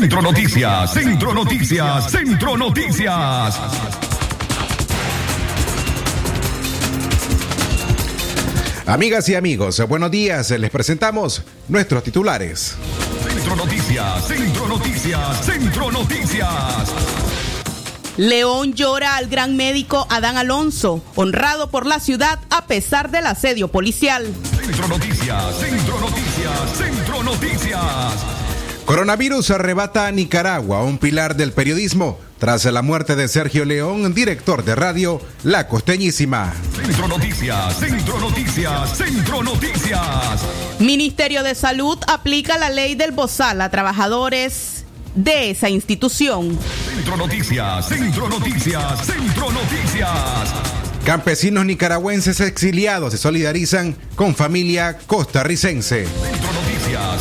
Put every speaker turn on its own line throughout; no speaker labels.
Centro Noticias, Centro Noticias, Centro Noticias.
Amigas y amigos, buenos días. Les presentamos nuestros titulares.
Centro Noticias, Centro Noticias, Centro Noticias.
León llora al gran médico Adán Alonso, honrado por la ciudad a pesar del asedio policial.
Centro Noticias, Centro Noticias, Centro Noticias.
Coronavirus arrebata a Nicaragua, un pilar del periodismo, tras la muerte de Sergio León, director de radio La Costeñísima.
Centro Noticias, Centro Noticias, Centro Noticias.
Ministerio de Salud aplica la ley del Bozal a trabajadores de esa institución.
Centro Noticias, Centro Noticias, Centro Noticias.
Campesinos nicaragüenses exiliados se solidarizan con familia costarricense.
Centro Noticias,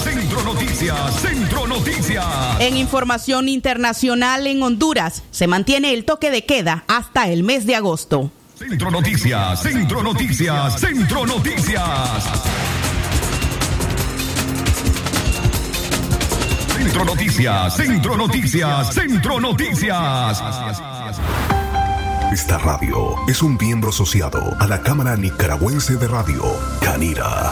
Centro Noticias, Centro Noticias.
En información internacional en Honduras se mantiene el toque de queda hasta el mes de agosto.
Centro Noticias, Centro Noticias, Centro Noticias. Centro Noticias, Centro Noticias, Centro Noticias.
Esta radio es un miembro asociado a la Cámara Nicaragüense de Radio, Canira.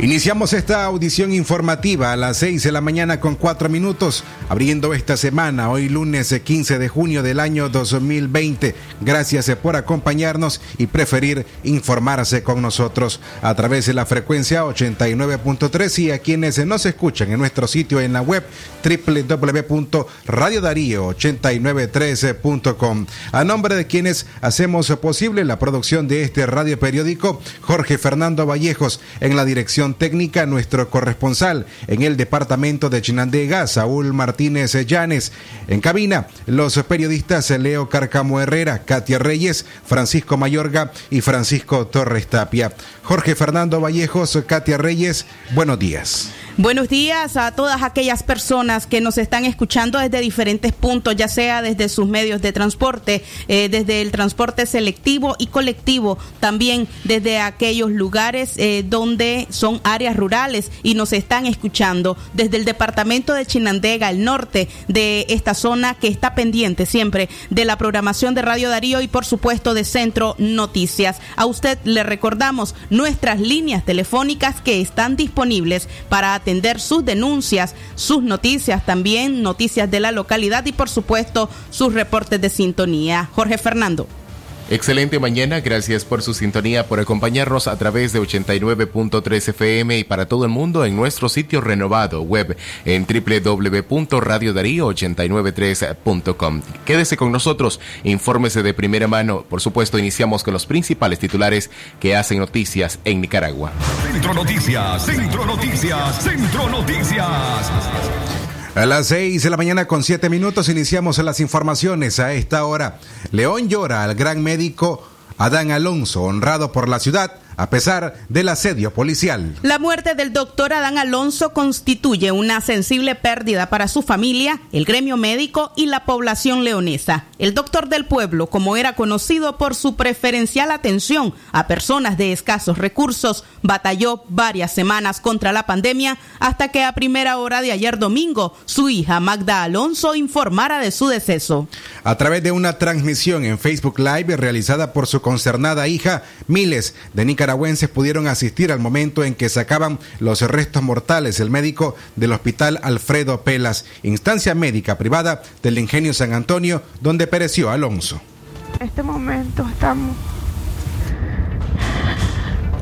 Iniciamos esta audición informativa a las 6 de la mañana con 4 minutos, abriendo esta semana, hoy lunes 15 de junio del año 2020. Gracias por acompañarnos y preferir informarse con nosotros a través de la frecuencia 89.3 y a quienes nos escuchan en nuestro sitio en la web www.radiodarío893.com. A nombre de quienes hacemos posible la producción de este radio periódico, Jorge Fernando Vallejos en la dirección técnica nuestro corresponsal en el departamento de Chinandega, Saúl Martínez Llanes. En cabina, los periodistas Leo Carcamo Herrera, Katia Reyes, Francisco Mayorga y Francisco Torres Tapia. Jorge Fernando Vallejos, Katia Reyes, buenos días.
Buenos días a todas aquellas personas que nos están escuchando desde diferentes puntos, ya sea desde sus medios de transporte, eh, desde el transporte selectivo y colectivo, también desde aquellos lugares eh, donde son áreas rurales y nos están escuchando desde el departamento de Chinandega, el norte de esta zona que está pendiente siempre de la programación de Radio Darío y por supuesto de Centro Noticias. A usted le recordamos nuestras líneas telefónicas que están disponibles para atender sus denuncias, sus noticias, también noticias de la localidad y por supuesto sus reportes de sintonía. Jorge Fernando.
Excelente mañana, gracias por su sintonía, por acompañarnos a través de 89.3 FM y para todo el mundo en nuestro sitio renovado web en www.radiodarío893.com. Quédese con nosotros, infórmese de primera mano. Por supuesto, iniciamos con los principales titulares que hacen noticias en Nicaragua.
Centro Noticias, Centro Noticias, Centro Noticias.
A las 6 de la mañana con 7 minutos iniciamos las informaciones a esta hora. León llora al gran médico Adán Alonso, honrado por la ciudad a pesar del asedio policial.
La muerte del doctor Adán Alonso constituye una sensible pérdida para su familia, el gremio médico y la población leonesa. El doctor del pueblo, como era conocido por su preferencial atención a personas de escasos recursos, batalló varias semanas contra la pandemia hasta que a primera hora de ayer domingo su hija Magda Alonso informara de su deceso.
A través de una transmisión en Facebook Live realizada por su concernada hija, miles de nicaragüenses pudieron asistir al momento en que sacaban los restos mortales el médico del Hospital Alfredo Pelas, instancia médica privada del Ingenio San Antonio, donde pereció Alonso.
En este momento estamos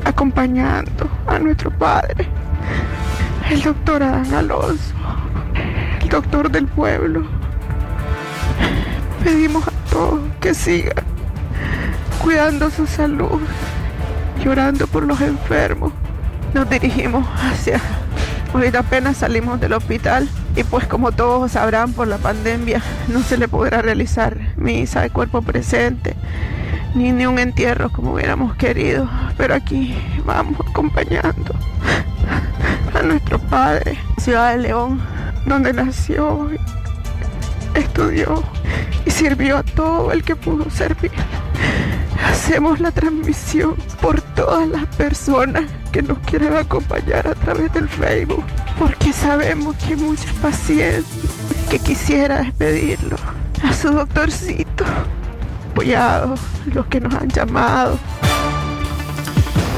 acompañando a nuestro padre, el doctor Adán Alonso, el doctor del pueblo. Pedimos a todos que sigan cuidando su salud, llorando por los enfermos. Nos dirigimos hacia... Ahorita apenas salimos del hospital y pues como todos sabrán por la pandemia no se le podrá realizar misa de cuerpo presente ni, ni un entierro como hubiéramos querido, pero aquí vamos acompañando a nuestro padre, Ciudad de León, donde nació, estudió y sirvió a todo el que pudo servir. Hacemos la transmisión por todas las personas que nos quieren acompañar a través del Facebook, porque sabemos que hay muchos pacientes que quisiera despedirlo a su doctorcito, apoyado, los que nos han llamado.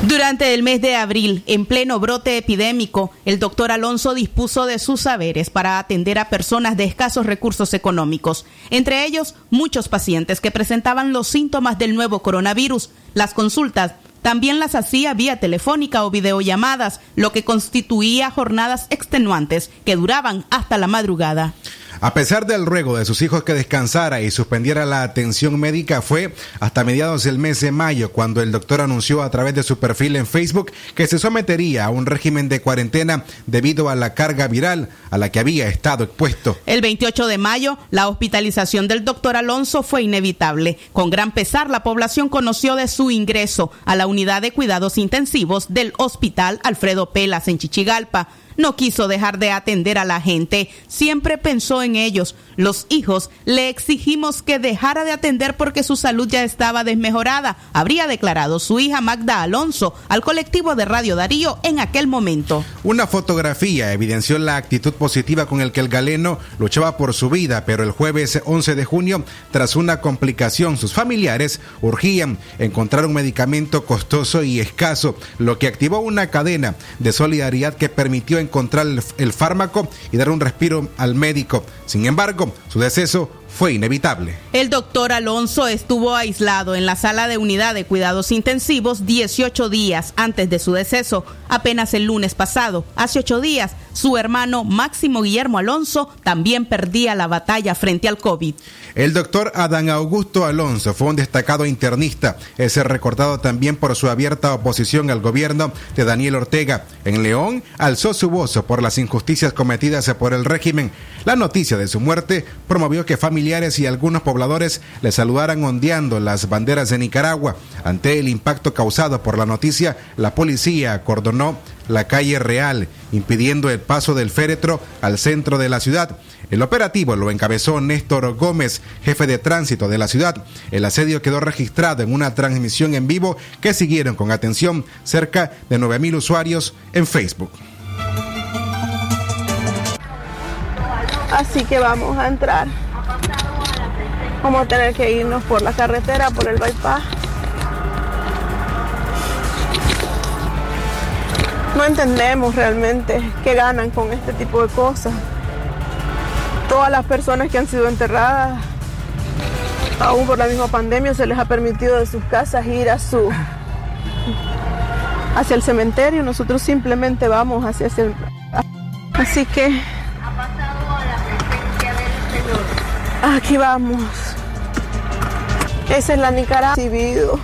Durante el mes de abril, en pleno brote epidémico, el doctor Alonso dispuso de sus saberes para atender a personas de escasos recursos económicos, entre ellos muchos pacientes que presentaban los síntomas del nuevo coronavirus. Las consultas también las hacía vía telefónica o videollamadas, lo que constituía jornadas extenuantes que duraban hasta la madrugada.
A pesar del ruego de sus hijos que descansara y suspendiera la atención médica, fue hasta mediados del mes de mayo cuando el doctor anunció a través de su perfil en Facebook que se sometería a un régimen de cuarentena debido a la carga viral a la que había estado expuesto.
El 28 de mayo, la hospitalización del doctor Alonso fue inevitable. Con gran pesar, la población conoció de su ingreso a la unidad de cuidados intensivos del Hospital Alfredo Pelas en Chichigalpa. No quiso dejar de atender a la gente, siempre pensó en ellos. Los hijos le exigimos que dejara de atender porque su salud ya estaba desmejorada, habría declarado su hija Magda Alonso al colectivo de Radio Darío en aquel momento.
Una fotografía evidenció la actitud positiva con el que el galeno luchaba por su vida, pero el jueves 11 de junio, tras una complicación, sus familiares urgían encontrar un medicamento costoso y escaso, lo que activó una cadena de solidaridad que permitió encontrar el, fármaco y dar un respiro al médico. Sin embargo, su deceso fue inevitable.
El doctor Alonso estuvo aislado en la sala de unidad de cuidados intensivos 18 días antes de su deceso. Apenas el lunes pasado, hace ocho días, su hermano Máximo Guillermo Alonso también perdía la batalla frente al COVID.
El doctor Adán Augusto Alonso fue un destacado internista. Es recordado también por su abierta oposición al gobierno de Daniel Ortega. En León alzó su voz por las injusticias cometidas por el régimen. La noticia de su muerte promovió que familiares y algunos pobladores le saludaran ondeando las banderas de Nicaragua. Ante el impacto causado por la noticia, la policía acordonó la calle Real, impidiendo el paso del féretro al centro de la ciudad. El operativo lo encabezó Néstor Gómez, jefe de tránsito de la ciudad. El asedio quedó registrado en una transmisión en vivo que siguieron con atención cerca de 9.000 usuarios en Facebook.
Así que vamos a entrar. Vamos a tener que irnos por la carretera, por el bypass. No entendemos realmente qué ganan con este tipo de cosas. Todas las personas que han sido enterradas, aún por la misma pandemia, se les ha permitido de sus casas ir a su hacia el cementerio. Nosotros simplemente vamos hacia el así que aquí vamos. Esa es la Nicaragua recibido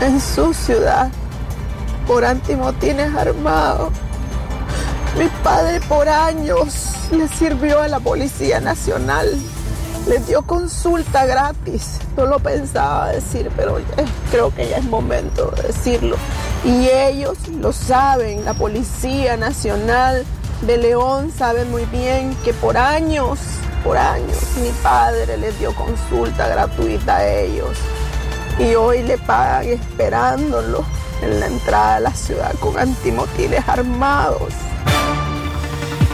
en su ciudad por antimotines armados. Mi padre por años le sirvió a la Policía Nacional les dio consulta gratis. No lo pensaba decir, pero creo que ya es momento de decirlo. Y ellos lo saben, la Policía Nacional de León sabe muy bien que por años, por años, mi padre les dio consulta gratuita a ellos. Y hoy le pagan esperándolo en la entrada a la ciudad con antimotiles armados.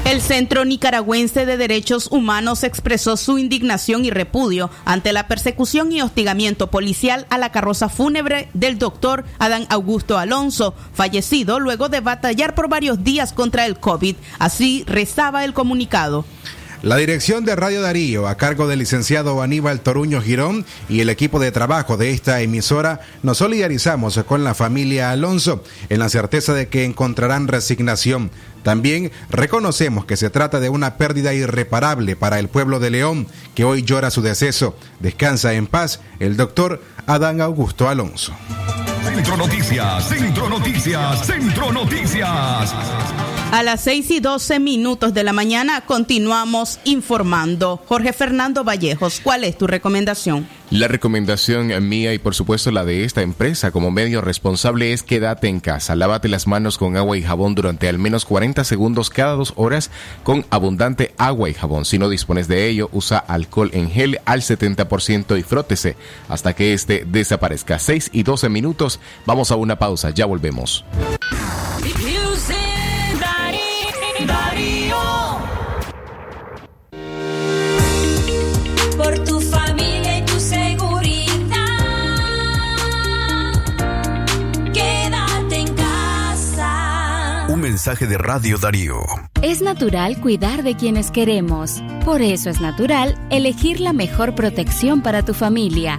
El Centro Nicaragüense de Derechos Humanos expresó su indignación y repudio ante la persecución y hostigamiento policial a la carroza fúnebre del doctor Adán Augusto Alonso, fallecido luego de batallar por varios días contra el COVID. Así rezaba el comunicado.
La dirección de Radio Darío, a cargo del licenciado Aníbal Toruño Girón y el equipo de trabajo de esta emisora, nos solidarizamos con la familia Alonso en la certeza de que encontrarán resignación. También reconocemos que se trata de una pérdida irreparable para el pueblo de León, que hoy llora su deceso. Descansa en paz el doctor Adán Augusto Alonso.
Centro Noticias, Centro Noticias, Centro Noticias.
A las 6 y 12 minutos de la mañana continuamos informando. Jorge Fernando Vallejos, ¿cuál es tu recomendación?
La recomendación mía y por supuesto la de esta empresa como medio responsable es quédate en casa, lávate las manos con agua y jabón durante al menos 40 segundos cada dos horas con abundante agua y jabón. Si no dispones de ello, usa alcohol en gel al 70% y frótese hasta que este desaparezca. 6 y 12 minutos, vamos a una pausa, ya volvemos.
Por tu familia y tu seguridad. Quédate en casa.
Un mensaje de Radio Darío.
Es natural cuidar de quienes queremos. Por eso es natural elegir la mejor protección para tu familia.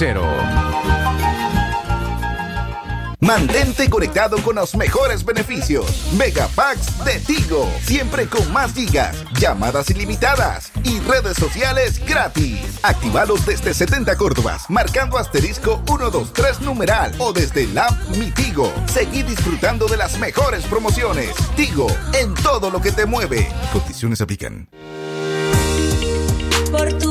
cero.
Mantente conectado con los mejores beneficios. Megapacks de Tigo. Siempre con más gigas, llamadas ilimitadas y redes sociales gratis. Actívalos desde 70 Córdobas, marcando asterisco 123 numeral o desde la app Mi Tigo. Seguí disfrutando de las mejores promociones. Tigo, en todo lo que te mueve. Condiciones aplican.
Por tu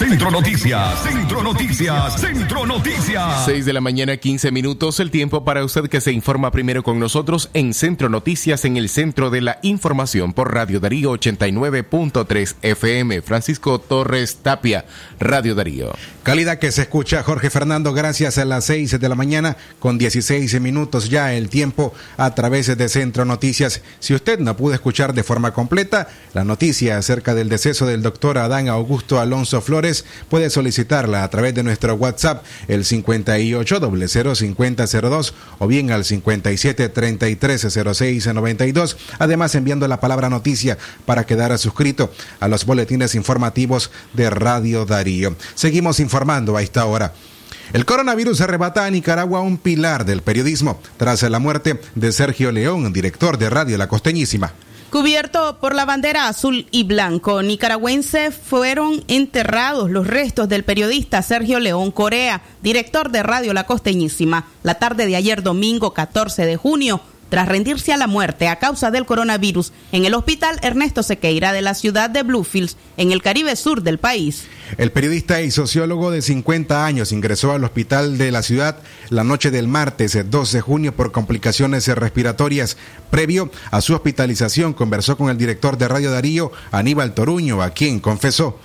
Centro Noticias, Centro Noticias, Centro Noticias.
6 de la mañana, 15 minutos, el tiempo para usted que se informa primero con nosotros en Centro Noticias, en el centro de la información por Radio Darío 89.3 FM. Francisco Torres Tapia, Radio Darío.
Calidad que se escucha, Jorge Fernando, gracias a las 6 de la mañana con 16 minutos ya el tiempo a través de Centro Noticias. Si usted no pudo escuchar de forma completa la noticia acerca del deceso del doctor Adán Augusto Alonso Flores, puede solicitarla a través de nuestro WhatsApp el 58005002 o bien al 57330692. Además enviando la palabra noticia para quedar suscrito a los boletines informativos de Radio Darío. Seguimos informando a esta hora. El coronavirus arrebata a Nicaragua un pilar del periodismo tras la muerte de Sergio León, director de Radio La Costeñísima.
Cubierto por la bandera azul y blanco nicaragüense, fueron enterrados los restos del periodista Sergio León Corea, director de Radio La Costeñísima, la tarde de ayer domingo 14 de junio, tras rendirse a la muerte a causa del coronavirus en el hospital Ernesto Sequeira de la ciudad de Bluefields, en el Caribe Sur del país.
El periodista y sociólogo de 50 años ingresó al hospital de la ciudad la noche del martes 2 de junio por complicaciones respiratorias. Previo a su hospitalización conversó con el director de Radio Darío, Aníbal Toruño, a quien confesó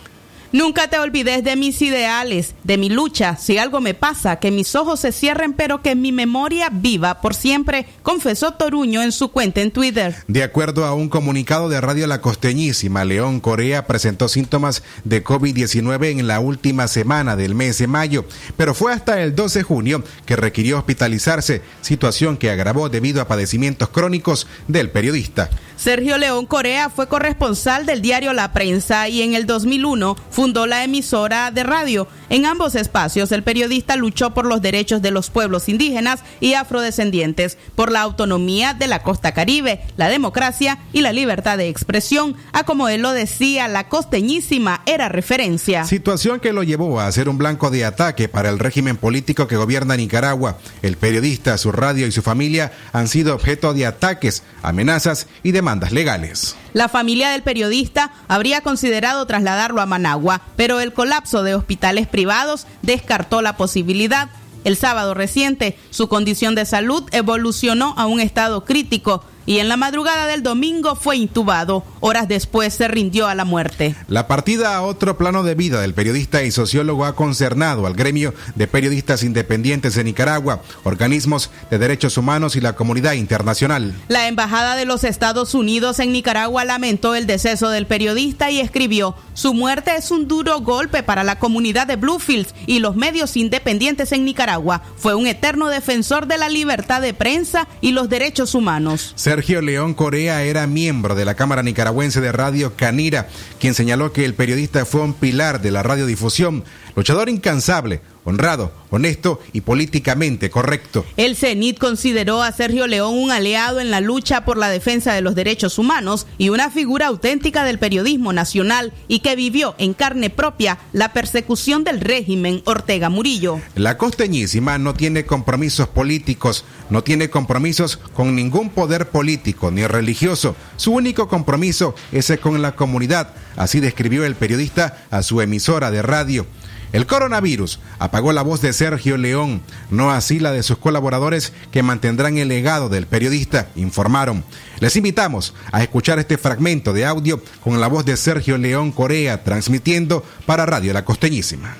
Nunca te olvides de mis ideales, de mi lucha. Si algo me pasa, que mis ojos se cierren, pero que mi memoria viva por siempre, confesó Toruño en su cuenta en Twitter.
De acuerdo a un comunicado de Radio La Costeñísima, León Corea presentó síntomas de COVID-19 en la última semana del mes de mayo, pero fue hasta el 12 de junio que requirió hospitalizarse, situación que agravó debido a padecimientos crónicos del periodista.
Sergio León Corea fue corresponsal del diario La Prensa y en el 2001 fundó la emisora de radio. En ambos espacios, el periodista luchó por los derechos de los pueblos indígenas y afrodescendientes, por la autonomía de la costa caribe, la democracia y la libertad de expresión, a como él lo decía, la costeñísima era referencia.
Situación que lo llevó a ser un blanco de ataque para el régimen político que gobierna Nicaragua. El periodista, su radio y su familia han sido objeto de ataques, amenazas y demandas legales.
La familia del periodista habría considerado trasladarlo a Managua, pero el colapso de hospitales privados descartó la posibilidad. El sábado reciente, su condición de salud evolucionó a un estado crítico y en la madrugada del domingo fue intubado. Horas después se rindió a la muerte.
La partida a otro plano de vida del periodista y sociólogo ha concernado al gremio de periodistas independientes de Nicaragua, organismos de derechos humanos y la comunidad internacional.
La Embajada de los Estados Unidos en Nicaragua lamentó el deceso del periodista y escribió, su muerte es un duro golpe para la comunidad de Bluefields y los medios independientes en Nicaragua. Fue un eterno defensor de la libertad de prensa y los derechos humanos.
Sergio León Corea era miembro de la Cámara Nicaragüense de Radio Canira, quien señaló que el periodista fue un pilar de la radiodifusión, luchador incansable, honrado, honesto y políticamente correcto.
El CENIT consideró a Sergio León un aliado en la lucha por la defensa de los derechos humanos y una figura auténtica del periodismo nacional y que vivió en carne propia la persecución del régimen Ortega Murillo.
La costeñísima no tiene compromisos políticos, no tiene compromisos con ningún poder político ni religioso. Su único compromiso es con la comunidad, así describió el periodista a su emisora de radio. El coronavirus apagó la voz de Sergio León, no así la de sus colaboradores que mantendrán el legado del periodista, informaron. Les invitamos a escuchar este fragmento de audio con la voz de Sergio León Corea, transmitiendo para Radio La Costeñísima.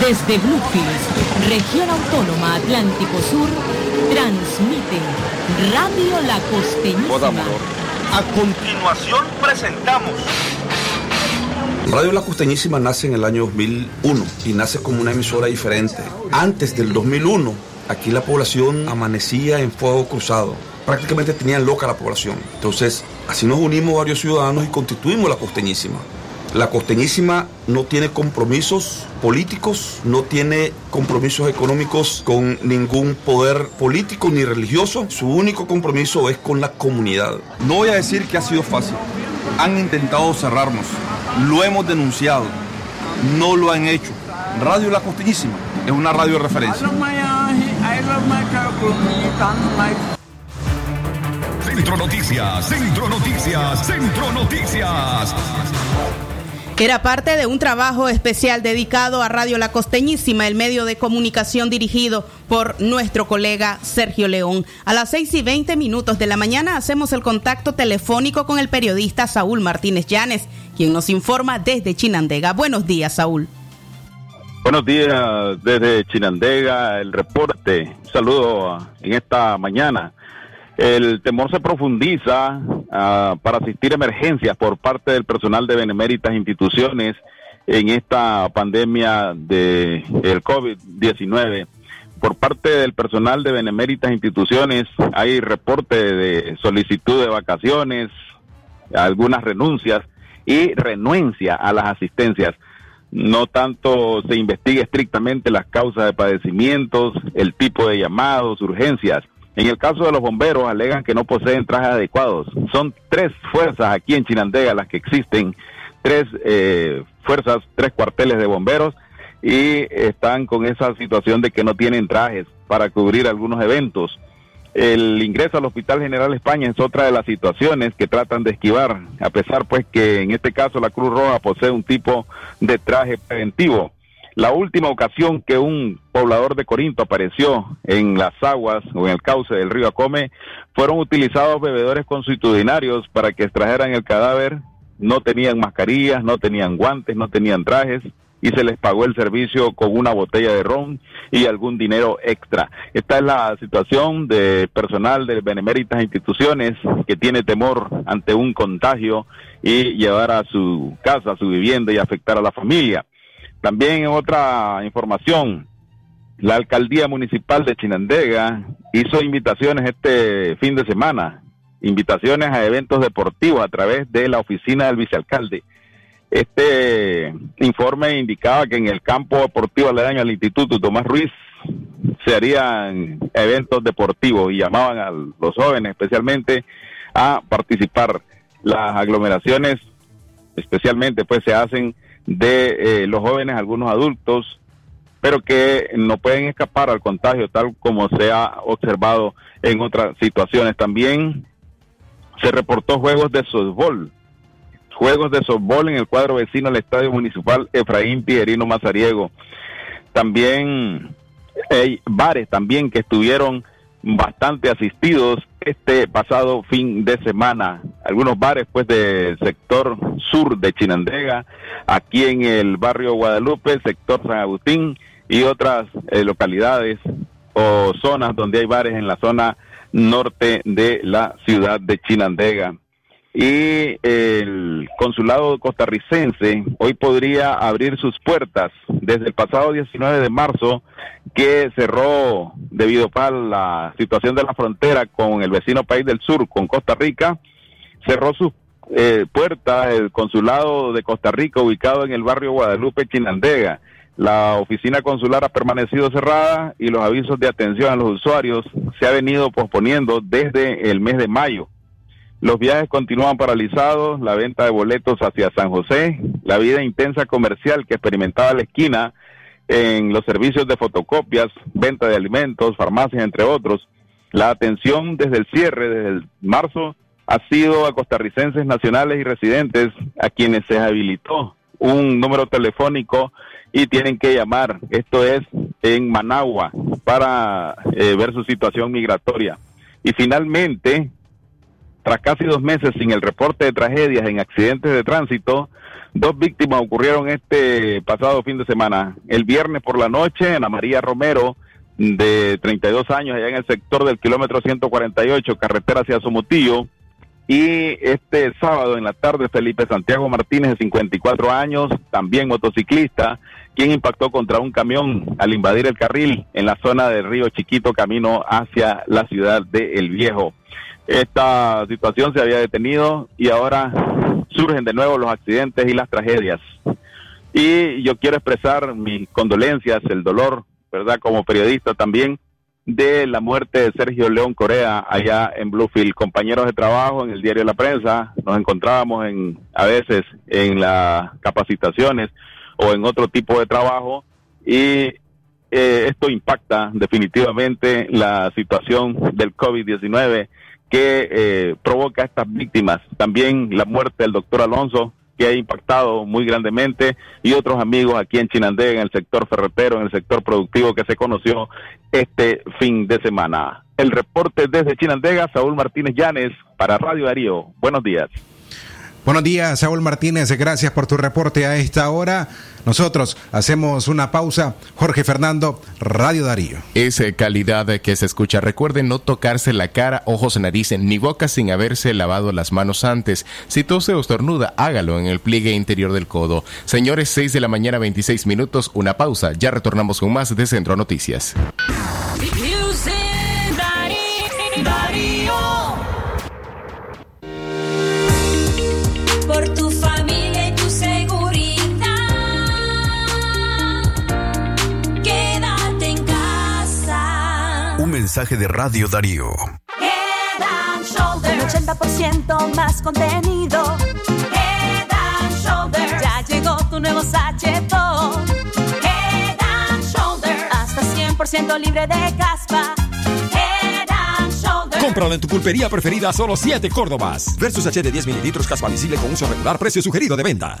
Desde Bluefields, región autónoma Atlántico Sur, transmite Radio La Costeñísima.
A continuación presentamos
Radio La Costeñísima nace en el año 2001 y nace como una emisora diferente. Antes del 2001, aquí la población amanecía en fuego cruzado. Prácticamente tenían loca la población. Entonces, así nos unimos varios ciudadanos y constituimos La Costeñísima. La Costeñísima no tiene compromisos políticos, no tiene compromisos económicos con ningún poder político ni religioso. Su único compromiso es con la comunidad.
No voy a decir que ha sido fácil. Han intentado cerrarnos. Lo hemos denunciado. No lo han hecho. Radio La Costeñísima es una radio referencia.
Centro Noticias, Centro Noticias, Centro Noticias.
Era parte de un trabajo especial dedicado a Radio La Costeñísima, el medio de comunicación dirigido por nuestro colega Sergio León. A las 6 y 20 minutos de la mañana hacemos el contacto telefónico con el periodista Saúl Martínez Llanes, quien nos informa desde Chinandega. Buenos días, Saúl.
Buenos días desde Chinandega, el reporte. Un saludo en esta mañana. El temor se profundiza ah, para asistir a emergencias por parte del personal de beneméritas instituciones en esta pandemia de el COVID-19. Por parte del personal de beneméritas instituciones hay reporte de solicitud de vacaciones, algunas renuncias y renuencia a las asistencias. No tanto se investiga estrictamente las causas de padecimientos, el tipo de llamados, urgencias. En el caso de los bomberos, alegan que no poseen trajes adecuados. Son tres fuerzas aquí en Chinandega las que existen, tres eh, fuerzas, tres cuarteles de bomberos y están con esa situación de que no tienen trajes para cubrir algunos eventos. El ingreso al Hospital General España es otra de las situaciones que tratan de esquivar, a pesar pues que en este caso la Cruz Roja posee un tipo de traje preventivo. La última ocasión que un poblador de Corinto apareció en las aguas o en el cauce del río Acome, fueron utilizados bebedores consuetudinarios para que extrajeran el cadáver. No tenían mascarillas, no tenían guantes, no tenían trajes y se les pagó el servicio con una botella de ron y algún dinero extra. Esta es la situación de personal de beneméritas instituciones que tiene temor ante un contagio y llevar a su casa, a su vivienda y afectar a la familia. También en otra información, la alcaldía municipal de Chinandega hizo invitaciones este fin de semana, invitaciones a eventos deportivos a través de la oficina del vicealcalde. Este informe indicaba que en el campo deportivo aledaño al Instituto Tomás Ruiz se harían eventos deportivos y llamaban a los jóvenes especialmente a participar. Las aglomeraciones especialmente pues se hacen de eh, los jóvenes, algunos adultos, pero que no pueden escapar al contagio tal como se ha observado en otras situaciones. También se reportó juegos de softball juegos de softball en el cuadro vecino al Estadio Municipal Efraín Pierino Mazariego. También hay bares también que estuvieron bastante asistidos este pasado fin de semana. Algunos bares pues del sector sur de Chinandega, aquí en el barrio Guadalupe, sector San Agustín y otras eh, localidades o zonas donde hay bares en la zona norte de la ciudad de Chinandega y el consulado costarricense hoy podría abrir sus puertas desde el pasado 19 de marzo que cerró debido a la situación de la frontera con el vecino país del sur, con Costa Rica, cerró sus eh, puertas el consulado de Costa Rica ubicado en el barrio Guadalupe Chinandega. La oficina consular ha permanecido cerrada y los avisos de atención a los usuarios se ha venido posponiendo desde el mes de mayo. Los viajes continúan paralizados, la venta de boletos hacia San José, la vida intensa comercial que experimentaba la esquina en los servicios de fotocopias, venta de alimentos, farmacias, entre otros. La atención desde el cierre, desde el marzo, ha sido a costarricenses nacionales y residentes a quienes se habilitó un número telefónico y tienen que llamar. Esto es en Managua para eh, ver su situación migratoria. Y finalmente, tras casi dos meses sin el reporte de tragedias en accidentes de tránsito, dos víctimas ocurrieron este pasado fin de semana. El viernes por la noche, Ana María Romero, de 32 años, allá en el sector del kilómetro 148, carretera hacia Somotillo. Y este sábado en la tarde, Felipe Santiago Martínez, de 54 años, también motociclista, quien impactó contra un camión al invadir el carril en la zona del río Chiquito, camino hacia la ciudad de El Viejo esta situación se había detenido y ahora surgen de nuevo los accidentes y las tragedias. Y yo quiero expresar mis condolencias, el dolor, ¿verdad? Como periodista también, de la muerte de Sergio León Corea allá en Bluefield. Compañeros de trabajo en el diario La Prensa, nos encontrábamos en, a veces en las capacitaciones o en otro tipo de trabajo y eh, esto impacta definitivamente la situación del COVID-19 que eh, provoca estas víctimas. También la muerte del doctor Alonso, que ha impactado muy grandemente, y otros amigos aquí en Chinandega, en el sector ferretero, en el sector productivo que se conoció este fin de semana. El reporte desde Chinandega, Saúl Martínez Llanes, para Radio Darío. Buenos días.
Buenos días, Saúl Martínez. Gracias por tu reporte a esta hora. Nosotros hacemos una pausa. Jorge Fernando, Radio Darío.
Es eh, calidad que se escucha. Recuerden no tocarse la cara, ojos, nariz ni boca sin haberse lavado las manos antes. Si tose o estornuda, hágalo en el pliegue interior del codo. Señores, 6 de la mañana, 26 minutos. Una pausa. Ya retornamos con más de Centro Noticias.
Mensaje de Radio Darío.
Head and Shoulders.
Un 80% más contenido.
Head and Shoulders.
Ya llegó tu nuevo sachetón.
Head and Shoulders.
Hasta 100% libre de caspa.
Head and Shoulders.
Cómpralo en tu pulpería preferida a solo 7 Córdobas. Versus H de 10 mililitros casualizable con uso regular, precio sugerido de venta.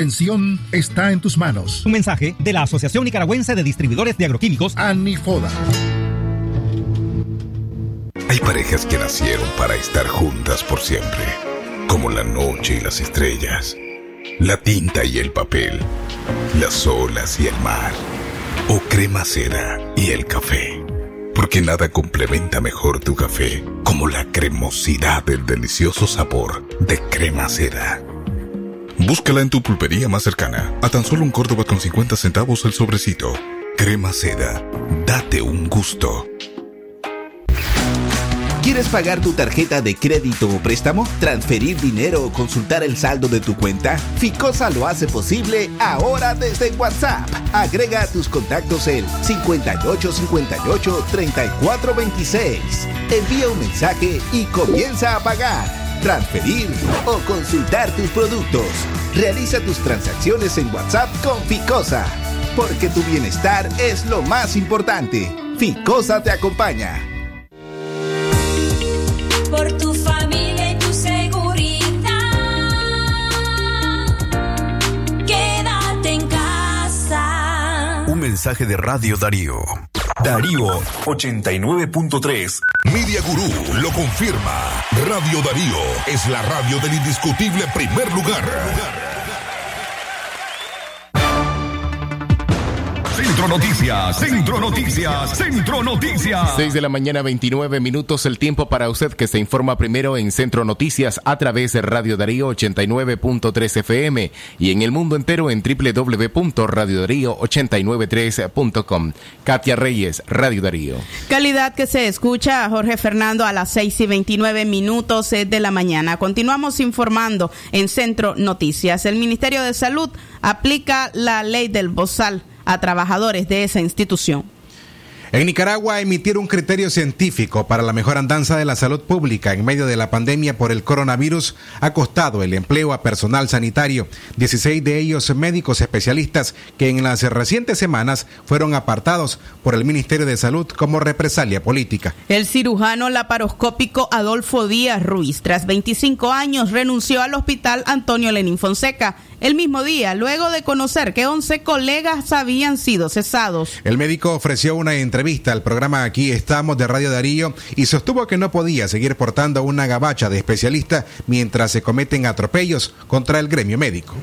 está en tus manos.
Un mensaje de la Asociación Nicaragüense de Distribuidores de Agroquímicos,
ANIFODA.
Hay parejas que nacieron para estar juntas por siempre, como la noche y las estrellas, la tinta y el papel, las olas y el mar, o crema seda y el café. Porque nada complementa mejor tu café como la cremosidad del delicioso sabor de crema seda. Búscala en tu pulpería más cercana, a tan solo un Córdoba con 50 centavos el sobrecito. Crema seda, date un gusto.
¿Quieres pagar tu tarjeta de crédito o préstamo? ¿Transferir dinero o consultar el saldo de tu cuenta? Ficosa lo hace posible ahora desde WhatsApp. Agrega a tus contactos el 5858-3426. Envía un mensaje y comienza a pagar, transferir o consultar tus productos. Realiza tus transacciones en WhatsApp con Ficosa. Porque tu bienestar es lo más importante. Ficosa te acompaña.
Por tu familia y tu seguridad. Quédate en casa.
Un mensaje de Radio Darío.
Darío 89.3. Media Gurú lo confirma. Radio Darío es la radio del indiscutible primer lugar.
Centro Noticias, Centro Noticias, Centro Noticias.
6 de la mañana, 29 minutos, el tiempo para usted que se informa primero en Centro Noticias a través de Radio Darío 89.3 FM y en el mundo entero en www.radiodarío893.com. Katia Reyes, Radio Darío.
Calidad que se escucha a Jorge Fernando a las 6 y 29 minutos de la mañana. Continuamos informando en Centro Noticias. El Ministerio de Salud aplica la ley del bozal a trabajadores de esa institución.
En Nicaragua, emitir un criterio científico para la mejor andanza de la salud pública en medio de la pandemia por el coronavirus ha costado el empleo a personal sanitario, 16 de ellos médicos especialistas que en las recientes semanas fueron apartados por el Ministerio de Salud como represalia política.
El cirujano laparoscópico Adolfo Díaz Ruiz, tras 25 años, renunció al hospital Antonio Lenín Fonseca el mismo día, luego de conocer que 11 colegas habían sido cesados.
El médico ofreció una entrevista al programa Aquí estamos de Radio Darío y sostuvo que no podía seguir portando una gabacha de especialista mientras se cometen atropellos contra el gremio médico.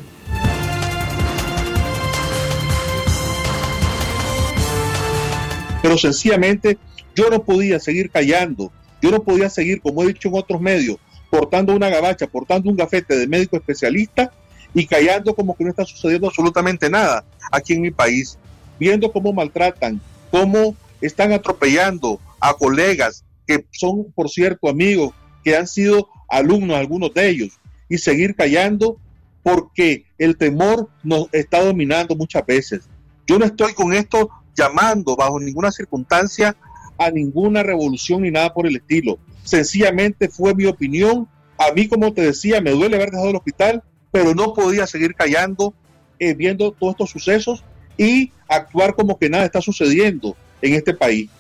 Pero sencillamente yo no podía seguir callando, yo no podía seguir, como he dicho en otros medios, portando una gabacha, portando un gafete de médico especialista y callando como que no está sucediendo absolutamente nada aquí en mi país, viendo cómo maltratan, cómo están atropellando a colegas que son, por cierto, amigos, que han sido alumnos, algunos de ellos, y seguir callando porque el temor nos está dominando muchas veces. Yo no estoy con esto llamando bajo ninguna circunstancia a ninguna revolución ni nada por el estilo. Sencillamente fue mi opinión A mí, como te decía, me duele haber dejado el hospital, pero no podía seguir callando, eh, viendo todos estos sucesos y actuar como que nada está sucediendo en este país.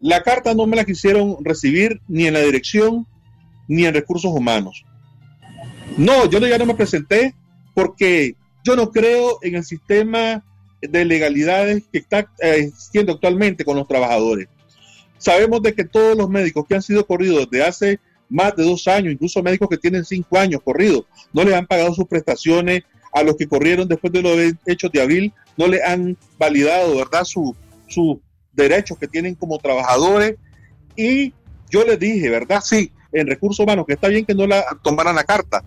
La carta no me la quisieron recibir ni en la dirección ni en recursos humanos. No, yo ya no me presenté porque yo no creo en el sistema de legalidades que está eh, existiendo actualmente con los trabajadores. Sabemos de que todos los médicos que han sido corridos desde hace más de dos años, incluso médicos que tienen cinco años corridos, no les han pagado sus prestaciones, a los que corrieron después de los hechos de abril, no le han validado, ¿verdad?, sus derechos que tienen como trabajadores. Y yo les dije, ¿verdad? Sí, en recursos humanos, que está bien que no la tomaran la carta,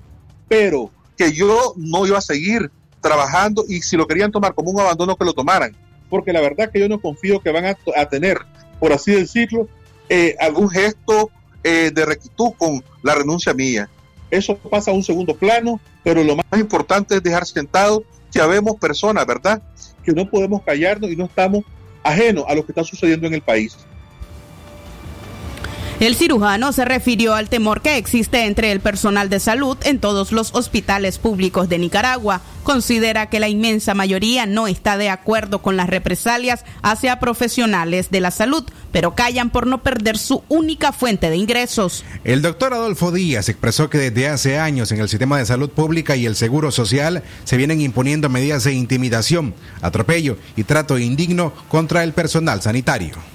pero que yo no iba a seguir trabajando y si lo querían tomar como un abandono, que lo tomaran. Porque la verdad que yo no confío que van a, tener, por así decirlo, eh, algún gesto eh, de rectitud con la renuncia mía. Eso pasa a un segundo plano, pero lo más importante es dejar sentado que habemos personas, ¿verdad? Que no podemos callarnos y no estamos ajenos a lo que está sucediendo en el país.
El cirujano se refirió al temor que existe entre el personal de salud en todos los hospitales públicos de Nicaragua. Considera que la inmensa mayoría no está de acuerdo con las represalias hacia profesionales de la salud, pero callan por no perder su única fuente de ingresos.
El doctor Adolfo Díaz expresó que desde hace años en el sistema de salud pública y el seguro social se vienen imponiendo medidas de intimidación, atropello y trato indigno contra el personal sanitario.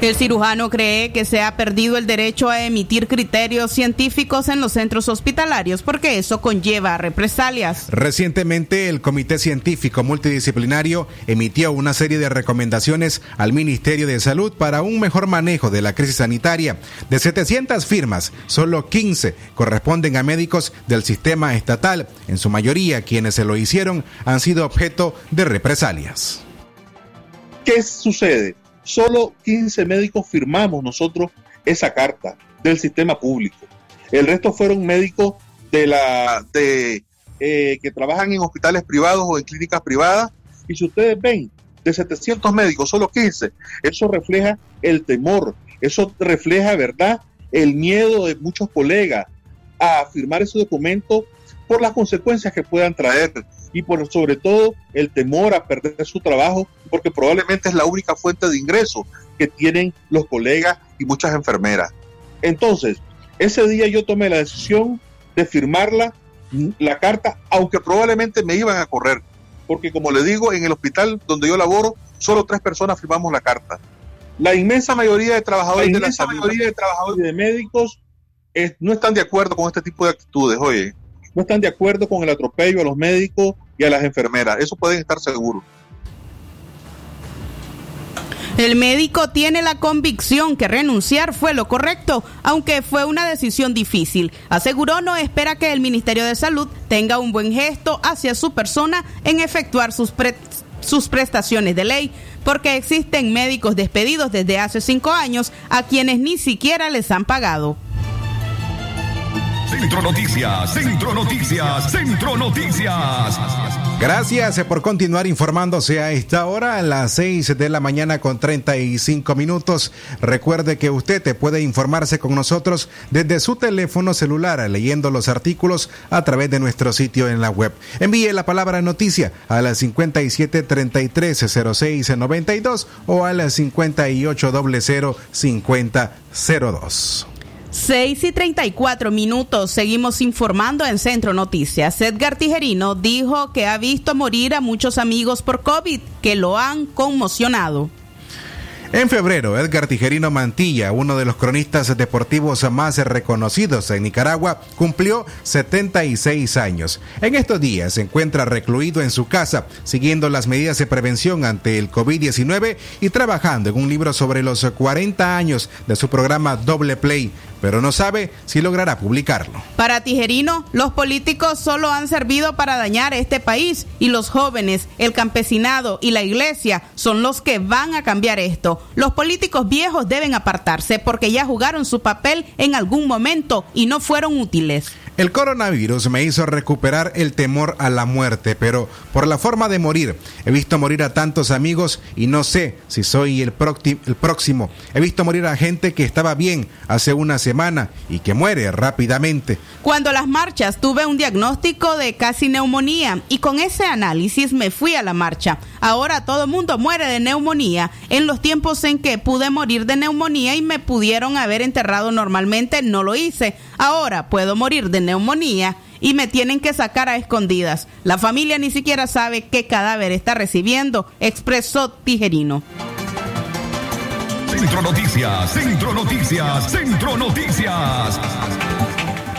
El cirujano cree que se ha perdido el derecho a emitir criterios científicos en los centros hospitalarios porque eso conlleva represalias.
Recientemente, el Comité Científico Multidisciplinario emitió una serie de recomendaciones al Ministerio de Salud para un mejor manejo de la crisis sanitaria. De 700 firmas, solo 15 corresponden a médicos del sistema estatal. En su mayoría, quienes se lo hicieron han sido objeto de represalias.
¿Qué sucede? Solo 15 médicos firmamos nosotros esa carta del sistema público. El resto fueron médicos de la de eh, que trabajan en hospitales privados o en clínicas privadas. Y si ustedes ven, de 700 médicos, solo 15, eso refleja el temor, eso refleja, ¿verdad?, el miedo de muchos colegas a firmar ese documento por las consecuencias que puedan traer y por sobre todo el temor a perder su trabajo, porque probablemente es la única fuente de ingreso que tienen los colegas y muchas enfermeras. Entonces, ese día yo tomé la decisión de firmarla, la carta, aunque probablemente me iban a correr, porque como le digo, en el hospital donde yo laboro, solo tres personas firmamos la carta. La inmensa mayoría de trabajadores de la mayoría de trabajadores de médicos no están de acuerdo con este tipo de actitudes, oye no están de acuerdo con el atropello a los médicos y a las enfermeras. Eso pueden estar seguros.
El médico tiene la convicción que renunciar fue lo correcto, aunque fue una decisión difícil. Aseguró no espera que el Ministerio de Salud tenga un buen gesto hacia su persona en efectuar sus, sus prestaciones de ley, porque existen médicos despedidos desde hace cinco años a quienes ni siquiera les han pagado.
Centro Noticias, Centro Noticias, Centro Noticias.
Gracias por continuar informándose a esta hora, a las 6 de la mañana con 35 minutos. Recuerde que usted te puede informarse con nosotros desde su teléfono celular, leyendo los artículos a través de nuestro sitio en la web. Envíe la palabra noticia a las 57 33 06 92 o a las 58 00 50 02.
6 y 34 minutos. Seguimos informando en Centro Noticias. Edgar Tijerino dijo que ha visto morir a muchos amigos por COVID que lo han conmocionado.
En febrero, Edgar Tijerino Mantilla, uno de los cronistas deportivos más reconocidos en Nicaragua, cumplió 76 años. En estos días se encuentra recluido en su casa, siguiendo las medidas de prevención ante el COVID-19 y trabajando en un libro sobre los 40 años de su programa Doble Play, pero no sabe si logrará publicarlo.
Para Tijerino, los políticos solo han servido para dañar este país y los jóvenes, el campesinado y la iglesia son los que van a cambiar esto. Los políticos viejos deben apartarse porque ya jugaron su papel en algún momento y no fueron útiles.
El coronavirus me hizo recuperar el temor a la muerte, pero por la forma de morir. He visto morir a tantos amigos y no sé si soy el, el próximo. He visto morir a gente que estaba bien hace una semana y que muere rápidamente.
Cuando las marchas tuve un diagnóstico de casi neumonía y con ese análisis me fui a la marcha. Ahora todo el mundo muere de neumonía. En los tiempos en que pude morir de neumonía y me pudieron haber enterrado normalmente, no lo hice. Ahora puedo morir de neumonía y me tienen que sacar a escondidas. La familia ni siquiera sabe qué cadáver está recibiendo, expresó Tijerino.
Centro Noticias, Centro Noticias, Centro Noticias.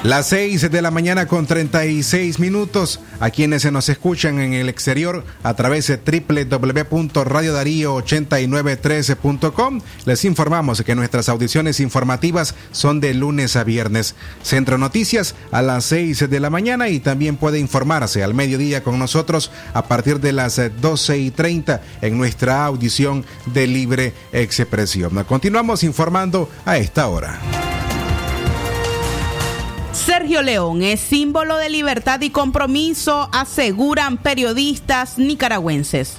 Las 6 de la mañana con 36 minutos. A quienes se nos escuchan en el exterior a través de www.radiodarío8913.com, les informamos que nuestras audiciones informativas son de lunes a viernes. Centro Noticias a las 6 de la mañana y también puede informarse al mediodía con nosotros a partir de las 12 y 30 en nuestra audición de libre expresión. Continuamos informando a esta hora.
Sergio León es símbolo de libertad y compromiso, aseguran periodistas nicaragüenses.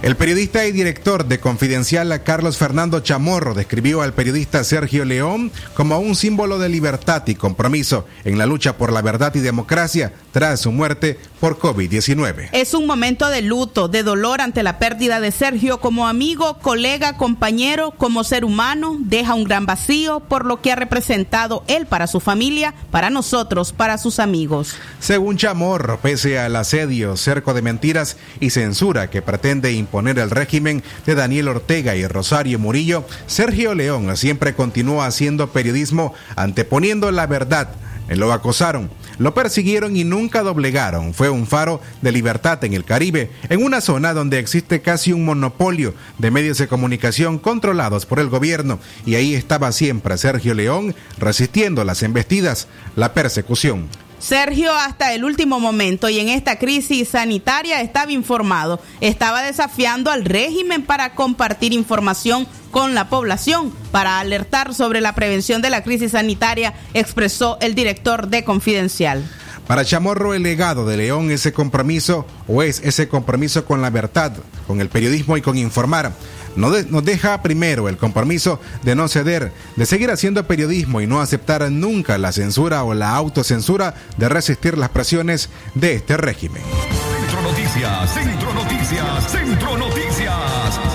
El periodista y director de Confidencial Carlos Fernando Chamorro describió al periodista Sergio León como un símbolo de libertad y compromiso en la lucha por la verdad y democracia tras su muerte por COVID-19.
Es un momento de luto, de dolor ante la pérdida de Sergio como amigo, colega, compañero, como ser humano. Deja un gran vacío por lo que ha representado él para su familia, para nosotros, para sus amigos.
Según Chamorro, pese al asedio, cerco de mentiras y censura que pretende imponer el régimen de Daniel Ortega y Rosario Murillo, Sergio León siempre continuó haciendo periodismo anteponiendo la verdad. Lo acosaron, lo persiguieron y nunca doblegaron. Fue un faro de libertad en el Caribe, en una zona donde existe casi un monopolio de medios de comunicación controlados por el gobierno. Y ahí estaba siempre Sergio León resistiendo las embestidas, la persecución.
Sergio hasta el último momento y en esta crisis sanitaria estaba informado, estaba desafiando al régimen para compartir información con la población, para alertar sobre la prevención de la crisis sanitaria, expresó el director de Confidencial.
Para Chamorro, el legado de León, ese compromiso, o es ese compromiso con la verdad, con el periodismo y con informar nos deja primero el compromiso de no ceder, de seguir haciendo periodismo y no aceptar nunca la censura o la autocensura, de resistir las presiones de este régimen.
Centro Noticias, Centro Noticias, Centro Noticias.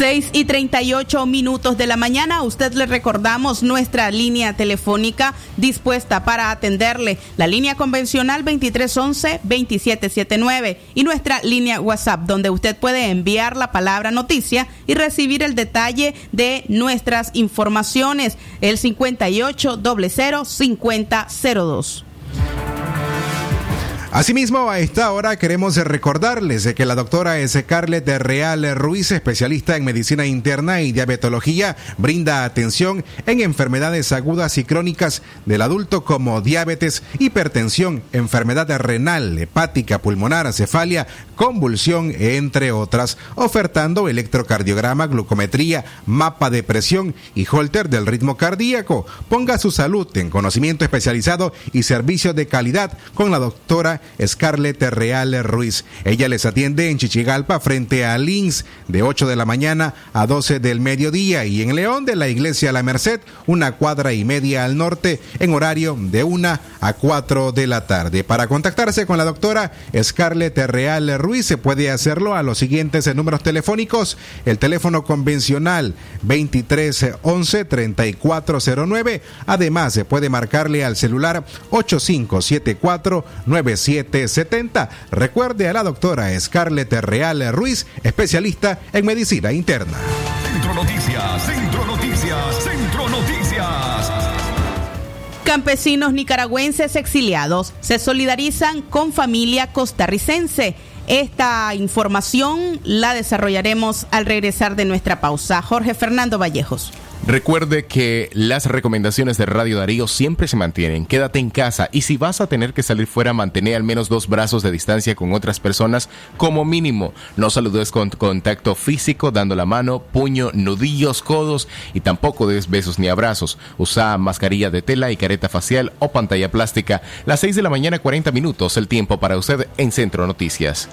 6 y 38 minutos de la mañana. A usted le recordamos nuestra línea telefónica dispuesta para atenderle. La línea convencional 2311-2779 y nuestra línea WhatsApp donde usted puede enviar la palabra noticia y recibir el detalle de nuestras informaciones. El 58 00 5002.
Asimismo, a esta hora queremos recordarles que la doctora Scarlett Real Ruiz, especialista en medicina interna y diabetología, brinda atención en enfermedades agudas y crónicas del adulto como diabetes, hipertensión, enfermedad renal, hepática, pulmonar, cefalia, convulsión, entre otras, ofertando electrocardiograma, glucometría, mapa de presión y holter del ritmo cardíaco. Ponga su salud en conocimiento especializado y servicio de calidad con la doctora Scarlett Real Ruiz. Ella les atiende en Chichigalpa frente a Lins de 8 de la mañana a 12 del mediodía y en León de la Iglesia La Merced, una cuadra y media al norte en horario de 1 a 4 de la tarde. Para contactarse con la doctora Scarlett Real Ruiz se puede hacerlo a los siguientes números telefónicos. El teléfono convencional 2311 3409. Además, se puede marcarle al celular 8574 770. Recuerde a la doctora Scarlett Real Ruiz, especialista en medicina interna.
Centro Noticias, Centro Noticias, Centro Noticias.
Campesinos nicaragüenses exiliados se solidarizan con familia costarricense. Esta información la desarrollaremos al regresar de nuestra pausa. Jorge Fernando Vallejos.
Recuerde que las recomendaciones de Radio Darío siempre se mantienen. Quédate en casa y si vas a tener que salir fuera, mantener al menos dos brazos de distancia con otras personas como mínimo. No saludes con contacto físico, dando la mano, puño, nudillos, codos y tampoco des besos ni abrazos. Usa mascarilla de tela y careta facial o pantalla plástica. Las 6 de la mañana, 40 minutos, el tiempo para usted en Centro Noticias.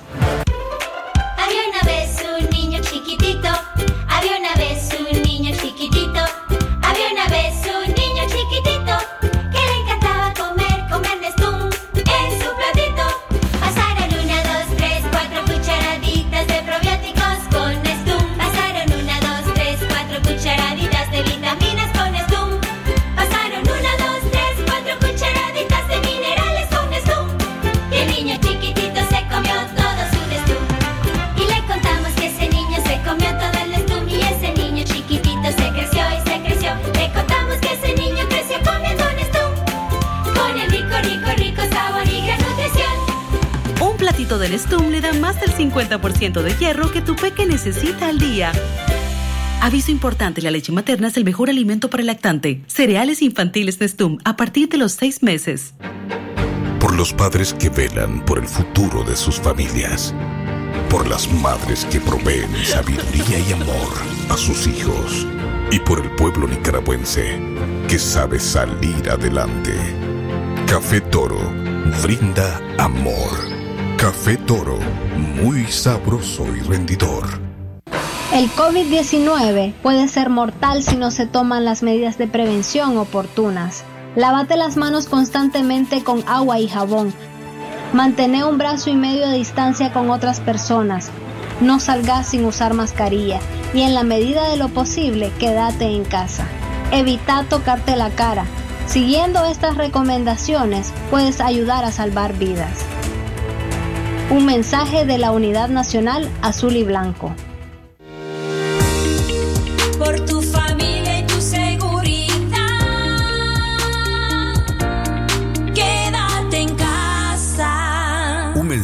Necesita al día. Aviso importante, la leche materna es el mejor alimento para el lactante. Cereales infantiles Nestum a partir de los 6 meses.
Por los padres que velan por el futuro de sus familias. Por las madres que proveen sabiduría y amor a sus hijos. Y por el pueblo nicaragüense que sabe salir adelante. Café Toro brinda amor. Café Toro, muy sabroso y rendidor.
El COVID-19 puede ser mortal si no se toman las medidas de prevención oportunas. Lávate las manos constantemente con agua y jabón. Mantén un brazo y medio de distancia con otras personas. No salgas sin usar mascarilla y en la medida de lo posible quédate en casa. Evita tocarte la cara. Siguiendo estas recomendaciones puedes ayudar a salvar vidas. Un mensaje de la Unidad Nacional Azul y Blanco.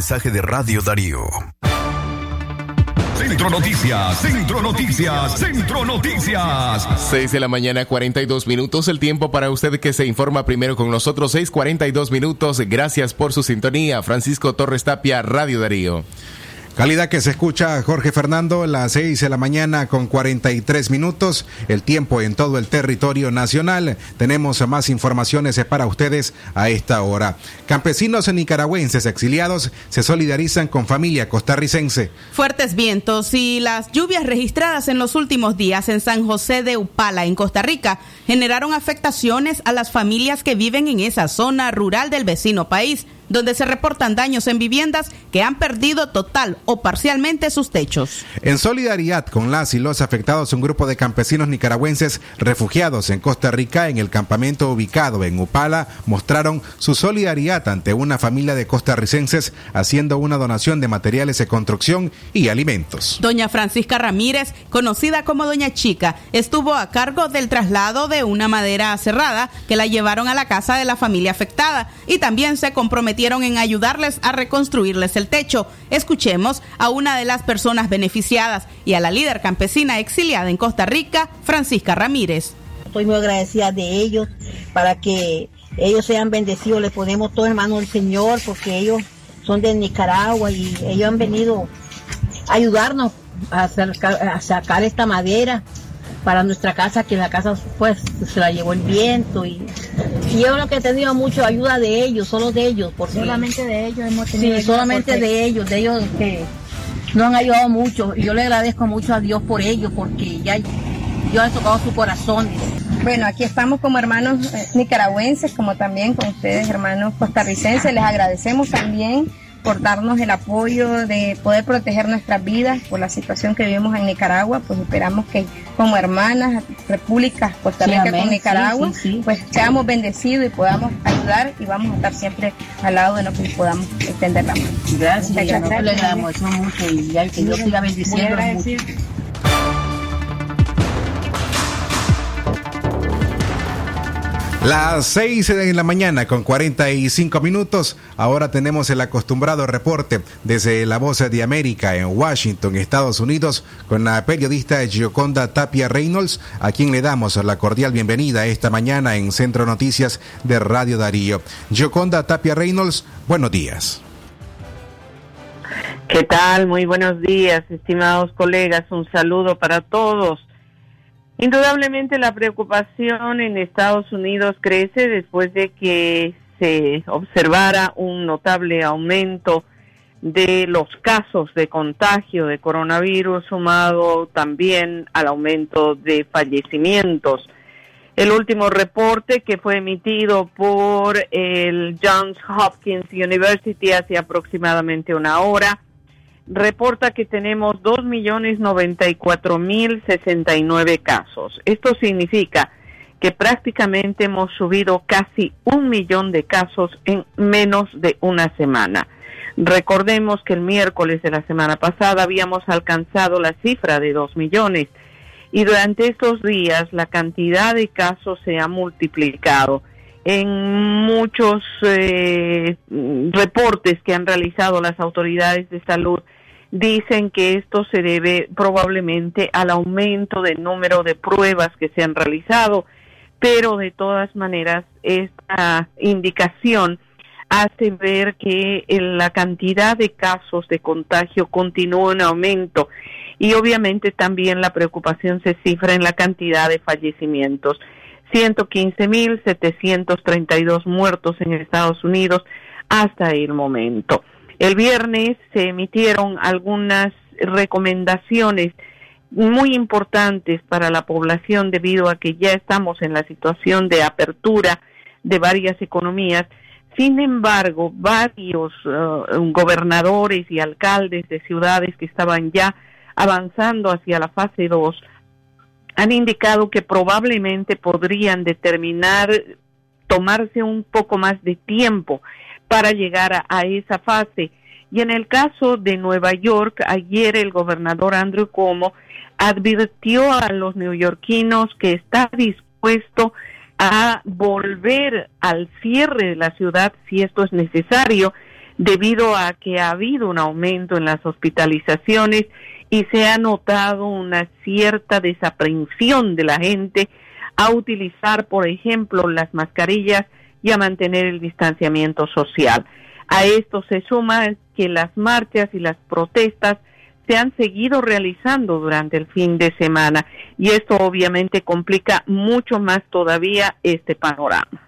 Mensaje de Radio Darío.
Centro Noticias, Centro Noticias, Centro Noticias.
6 de la mañana, 42 minutos. El tiempo para usted que se informa primero con nosotros. 6, 42 minutos. Gracias por su sintonía. Francisco Torres Tapia, Radio Darío.
Calidad que se escucha Jorge Fernando, las 6 de la mañana con 43 minutos, el tiempo en todo el territorio nacional. Tenemos más informaciones para ustedes a esta hora. Campesinos nicaragüenses exiliados se solidarizan con familia costarricense.
Fuertes vientos y las lluvias registradas en los últimos días en San José de Upala, en Costa Rica, generaron afectaciones a las familias que viven en esa zona rural del vecino país donde se reportan daños en viviendas que han perdido total o parcialmente sus techos.
En solidaridad con las y los afectados, un grupo de campesinos nicaragüenses refugiados en Costa Rica en el campamento ubicado en Upala mostraron su solidaridad ante una familia de costarricenses haciendo una donación de materiales de construcción y alimentos.
Doña Francisca Ramírez, conocida como Doña Chica, estuvo a cargo del traslado de una madera cerrada que la llevaron a la casa de la familia afectada y también se comprometió en ayudarles a reconstruirles el techo. Escuchemos a una de las personas beneficiadas y a la líder campesina exiliada en Costa Rica, Francisca Ramírez.
Estoy muy agradecida de ellos para que ellos sean bendecidos. Les ponemos todo en manos del Señor porque ellos son de Nicaragua y ellos han venido a ayudarnos a sacar esta madera para nuestra casa, que la casa pues se la llevó el viento y, y yo lo que he tenido mucho ayuda de ellos, solo de ellos, porque
Solamente de ellos hemos tenido
sí, solamente
porque-
de ellos, de ellos que nos han ayudado mucho y yo le agradezco mucho a Dios por ellos porque ya Dios ha tocado su corazón.
Bueno, aquí estamos como hermanos eh, nicaragüenses, como también con ustedes, hermanos costarricenses. Les agradecemos también por darnos el apoyo de poder proteger nuestras vidas por la situación que vivimos en Nicaragua. Pues esperamos que como hermanas, repúblicas Costa
Sí,
Rica con Nicaragua,
Sí, sí, sí.
pues seamos bendecidos y podamos ayudar y vamos a estar siempre al lado de lo que podamos extender la mano.
Gracias,
Muchas
nosotros le
gracias.
agradecemos mucho y que Dios siga bendiciendo
Las 6 de la mañana con 45 minutos. Ahora tenemos el acostumbrado reporte desde La Voz de América en Washington, Estados Unidos, con la periodista Gioconda Tapia Reynolds, a quien le damos la cordial bienvenida esta mañana en Centro Noticias de Radio Darío. Gioconda Tapia Reynolds, buenos días.
¿Qué tal? Muy buenos días, estimados colegas. Un saludo para todos. Indudablemente la preocupación en Estados Unidos crece después de que se observara un notable aumento de los casos de contagio de coronavirus sumado también al aumento de fallecimientos. El último reporte que fue emitido por el Johns Hopkins University hace aproximadamente una hora reporta que tenemos 2.094.069 casos. Esto significa que prácticamente hemos subido casi un millón de casos en menos de una semana. Recordemos que el miércoles de la semana pasada habíamos alcanzado la cifra de 2 millones y durante estos días la cantidad de casos se ha multiplicado. En muchos eh, reportes que han realizado las autoridades de salud dicen que esto se debe probablemente al aumento del número de pruebas que se han realizado, pero de todas maneras esta indicación hace ver que la cantidad de casos de contagio continúa en aumento y obviamente también la preocupación se cifra en la cantidad de fallecimientos. 115.732 muertos en Estados Unidos hasta el momento. El viernes se emitieron algunas recomendaciones muy importantes para la población debido a que ya estamos en la situación de apertura de varias economías. Sin embargo, varios uh, gobernadores y alcaldes de ciudades que estaban ya avanzando hacia la fase 2 han indicado que probablemente podrían determinar tomarse un poco más de tiempo para llegar a, esa fase. Y en el caso de Nueva York, ayer el gobernador Andrew Cuomo advirtió a los neoyorquinos que está dispuesto a volver al cierre de la ciudad si esto es necesario, debido a que ha habido un aumento en las hospitalizaciones y se ha notado una cierta desaprensión de la gente a utilizar, por ejemplo, las mascarillas y a mantener el distanciamiento social. A esto se suma que las marchas y las protestas se han seguido realizando durante el fin de semana y esto obviamente complica mucho más todavía este panorama.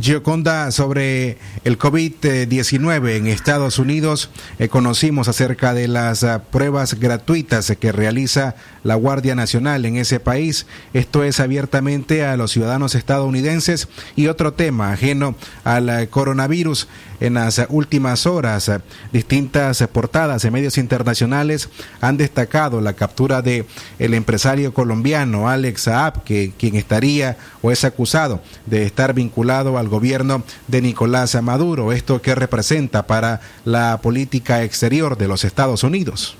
Gioconda, sobre el COVID-19 en Estados Unidos, eh, conocimos acerca de las uh, pruebas gratuitas que realiza la Guardia Nacional en ese país. Esto es abiertamente a los ciudadanos estadounidenses. Y otro tema ajeno al uh, coronavirus, en las últimas horas, distintas portadas de medios internacionales han destacado la captura de el empresario colombiano Alex Saab, que quien estaría o es acusado de estar vinculado al gobierno de Nicolás Maduro. ¿Esto qué representa para la política exterior de los Estados Unidos?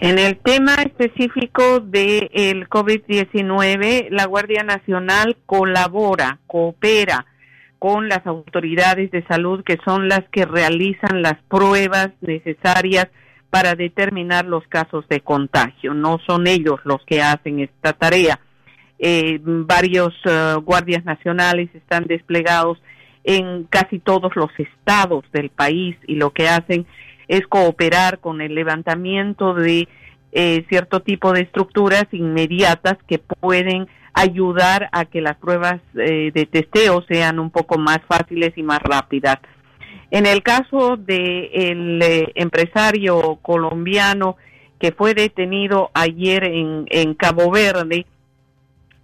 En el tema específico del el COVID-19, la Guardia Nacional colabora, coopera con las autoridades de salud que son las que realizan las pruebas necesarias para determinar los casos de contagio. No son ellos los que hacen esta tarea eh, varios eh, guardias nacionales están desplegados en casi todos los estados del país y lo que hacen es cooperar con el levantamiento de eh, cierto tipo de estructuras inmediatas que pueden ayudar a que las pruebas eh, de testeo sean un poco más fáciles y más rápidas. En el caso del el empresario colombiano que fue detenido ayer en, en Cabo Verde,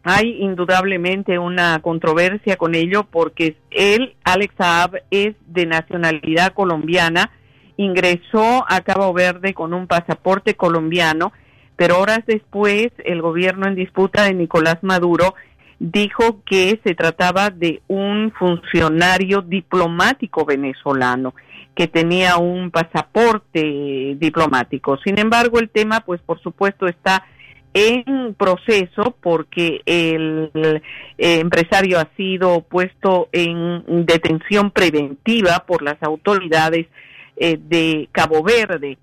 hay indudablemente una controversia con ello porque él, Alex Saab, es de nacionalidad colombiana, ingresó a Cabo Verde con un pasaporte colombiano, pero horas después el gobierno en disputa de Nicolás Maduro dijo que se trataba de un funcionario diplomático venezolano que tenía un pasaporte diplomático. Sin embargo, el tema, pues por supuesto, está en proceso porque el, eh, empresario ha sido puesto en detención preventiva por las autoridades eh, de Cabo Verde.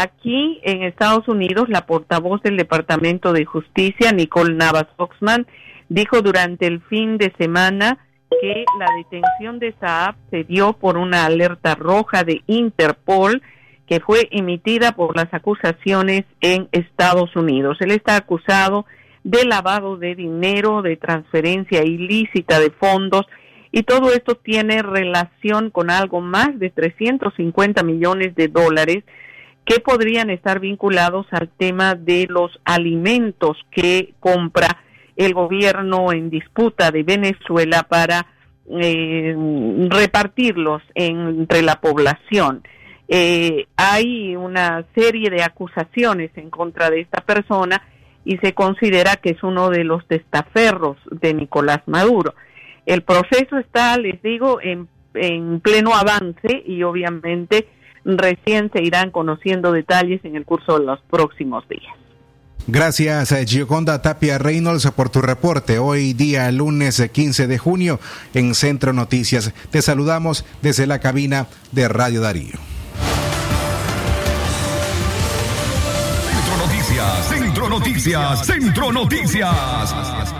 Aquí en Estados Unidos, la portavoz del Departamento de Justicia, Nicole Navas Oxman, dijo durante el fin de semana que la detención de Saab se dio por una alerta roja de Interpol que fue emitida por las acusaciones en Estados Unidos. Él está acusado de lavado de dinero, de transferencia ilícita de fondos y todo esto tiene relación con algo más de 350 millones de dólares que podrían estar vinculados al tema de los alimentos que compra el gobierno en disputa de Venezuela para eh, repartirlos entre la población. Eh, hay una serie de acusaciones en contra de esta persona y se considera que es uno de los testaferros de Nicolás Maduro. El proceso está, les digo, en, en pleno avance y obviamente recién se irán conociendo detalles en el curso de los próximos días.
Gracias, eh, Gioconda Tapia Reynolds, por tu reporte. Hoy día, lunes 15 de junio, en Centro Noticias. Te saludamos desde la cabina de Radio Darío.
Centro Noticias, Centro Noticias, Centro Noticias.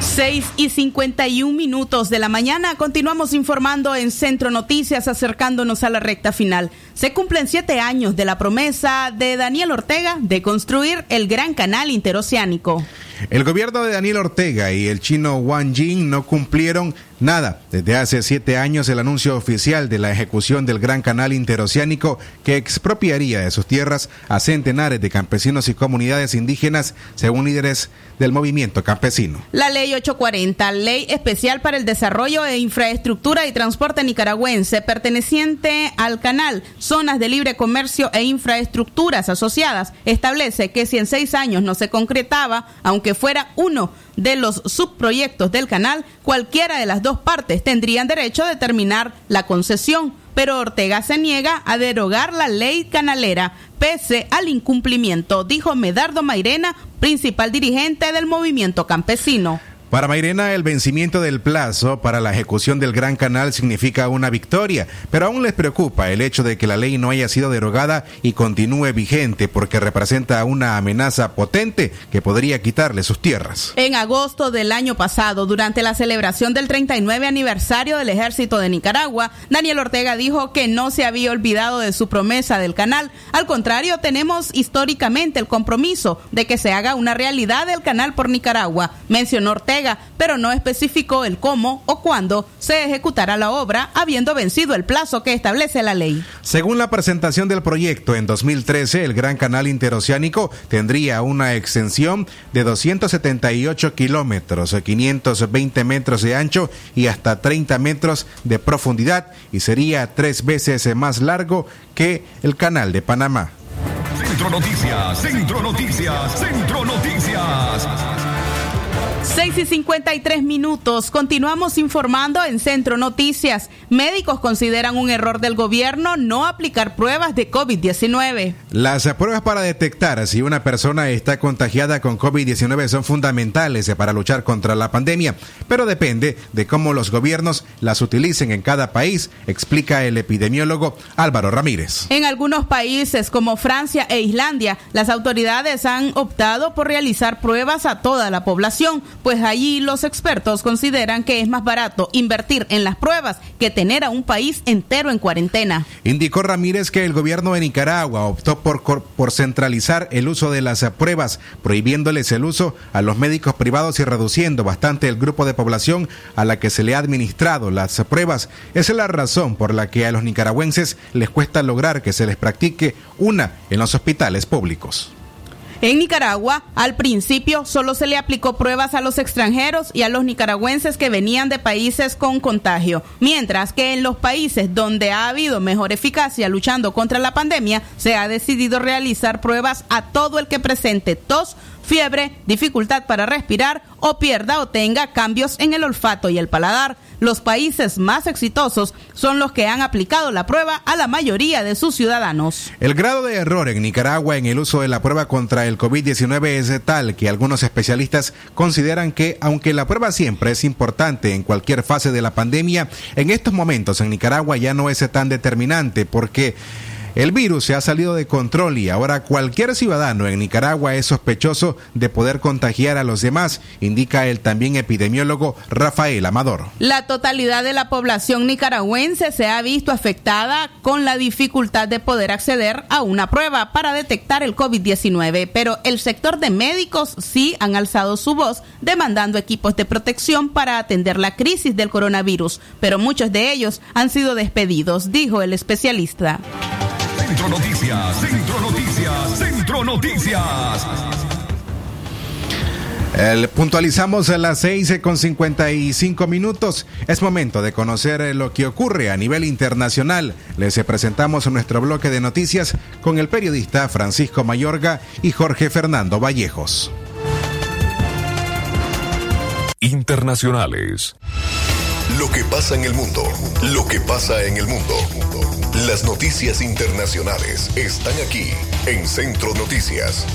6 y 51 minutos de la mañana. Continuamos informando en Centro Noticias, acercándonos a la recta final. Se cumplen siete años de la promesa de Daniel Ortega de construir el gran canal interoceánico.
El gobierno de Daniel Ortega y el chino Wang Jing no cumplieron nada. Desde hace siete años el anuncio oficial de la ejecución del Gran Canal Interoceánico que expropiaría de sus tierras a centenares de campesinos y comunidades indígenas, según líderes del movimiento campesino.
La ley 840, ley especial para el desarrollo e infraestructura y transporte nicaragüense, perteneciente al canal, zonas de libre comercio e infraestructuras asociadas, establece que si en seis años no se concretaba, aunque fuera uno de los subproyectos del canal, cualquiera de las dos partes tendrían derecho a determinar la concesión, pero Ortega se niega a derogar la ley canalera pese al incumplimiento, dijo Medardo Mairena, principal dirigente del movimiento campesino.
Para Mairena, el vencimiento del plazo para la ejecución del Gran Canal significa una victoria, pero aún les preocupa el hecho de que la ley no haya sido derogada y continúe vigente porque representa una amenaza potente que podría quitarle sus tierras.
En agosto del año pasado, durante la celebración del 39 aniversario del Ejército de Nicaragua, Daniel Ortega dijo que no se había olvidado de su promesa del canal. Al contrario, tenemos históricamente el compromiso de que se haga una realidad del canal por Nicaragua, mencionó Ortega pero no especificó el cómo o cuándo se ejecutará la obra, habiendo vencido el plazo que establece la ley.
Según la presentación del proyecto en 2013, el Gran Canal Interoceánico tendría una extensión de 278 kilómetros, 520 metros de ancho y hasta 30 metros de profundidad y sería tres veces más largo que el Canal de Panamá.
Centro Noticias, Centro Noticias, Centro Noticias.
6 y 53 minutos. Continuamos informando en Centro Noticias. Médicos consideran un error del gobierno no aplicar pruebas de COVID-19.
Las pruebas para detectar si una persona está contagiada con COVID-19 son fundamentales para luchar contra la pandemia, pero depende de cómo los gobiernos las utilicen en cada país, explica el epidemiólogo Álvaro Ramírez.
En algunos países como Francia e Islandia, las autoridades han optado por realizar pruebas a toda la población pues allí los expertos consideran que es más barato invertir en las pruebas que tener a un país entero en cuarentena.
Indicó Ramírez que el gobierno de Nicaragua optó por, centralizar el uso de las pruebas, prohibiéndoles el uso a los médicos privados y reduciendo bastante el grupo de población a la que se le ha administrado las pruebas. Esa es la razón por la que a los nicaragüenses les cuesta lograr que se les practique una en los hospitales públicos.
En Nicaragua, al principio solo se le aplicó pruebas a los extranjeros y a los nicaragüenses que venían de países con contagio, mientras que en los países donde ha habido mejor eficacia luchando contra la pandemia, se ha decidido realizar pruebas a todo el que presente tos, fiebre, dificultad para respirar o pierda o tenga cambios en el olfato y el paladar. los países más exitosos son los que han aplicado la prueba a la mayoría de sus ciudadanos.
El grado de error en Nicaragua en el uso de la prueba contra el COVID-19 es tal que algunos especialistas consideran que, aunque la prueba siempre es importante en cualquier fase de la pandemia, en estos momentos en Nicaragua ya no es tan determinante porque el virus se ha salido de control y ahora cualquier ciudadano en Nicaragua es sospechoso de poder contagiar a los demás, indica el también epidemiólogo Rafael Amador.
La totalidad de la población nicaragüense se ha visto afectada con la dificultad de poder acceder a una prueba para detectar el COVID-19, pero el sector de médicos sí han alzado su voz demandando equipos de protección para atender la crisis del coronavirus, pero muchos de ellos han sido despedidos, dijo el especialista.
Centro Noticias, Centro Noticias, Centro Noticias.
El, puntualizamos a las 6 con 55 minutos. Es momento de conocer eh, lo que ocurre a nivel internacional. Les presentamos nuestro bloque de noticias con el periodista Francisco Mayorga y Jorge Fernando Vallejos.
Internacionales.
Lo que pasa en el mundo. Lo que pasa en el mundo. Las noticias internacionales están aquí en Centro Noticias.